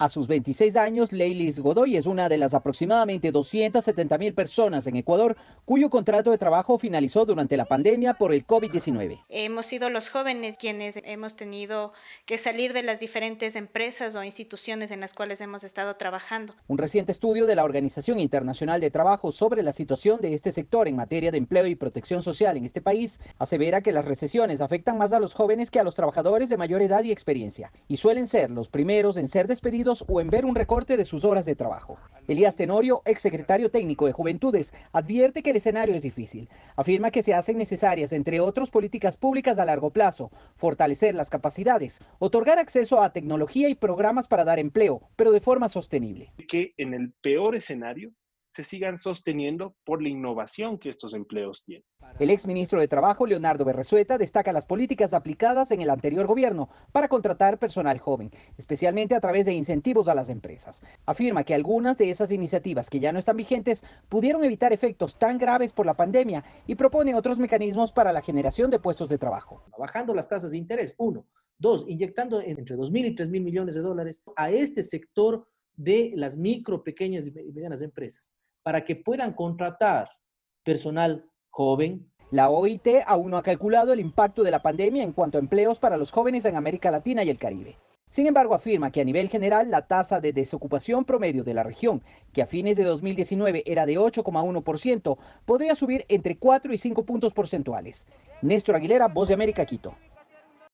A sus 26 años, Leilis Godoy es una de las aproximadamente 270 mil personas en Ecuador cuyo contrato de trabajo finalizó durante la pandemia por el COVID-19. Hemos sido los jóvenes quienes hemos tenido que salir de las diferentes empresas o instituciones en las cuales hemos estado trabajando. Un reciente estudio de la Organización Internacional de Trabajo sobre la situación de este sector en materia de empleo y protección social en este país asevera que las recesiones afectan más a los jóvenes que a los trabajadores de mayor edad y experiencia y suelen ser los primeros en ser despedidos o en ver un recorte de sus horas de trabajo. Elías Tenorio, exsecretario técnico de Juventudes, advierte que el escenario es difícil. Afirma que se hacen necesarias, entre otros, políticas públicas a largo plazo, fortalecer las capacidades, otorgar acceso a tecnología y programas para dar empleo, pero de forma sostenible. Que en el peor escenario se sigan sosteniendo por la innovación que estos empleos tienen. El exministro de Trabajo, Leonardo Berresueta, destaca las políticas aplicadas en el anterior gobierno para contratar personal joven, especialmente a través de incentivos a las empresas. Afirma que algunas de esas iniciativas que ya no están vigentes pudieron evitar efectos tan graves por la pandemia y propone otros mecanismos para la generación de puestos de trabajo. Bajando las tasas de interés, uno. Dos, inyectando entre 2 mil y 3 mil millones de dólares a este sector de las micro, pequeñas y medianas empresas para que puedan contratar personal joven. La OIT aún no ha calculado el impacto de la pandemia en cuanto a empleos para los jóvenes en América Latina y el Caribe. Sin embargo, afirma que a nivel general la tasa de desocupación promedio de la región, que a fines de 2019 era de 8,1%, podría subir entre 4 y 5 puntos porcentuales. Néstor Aguilera, Voz de América, Quito.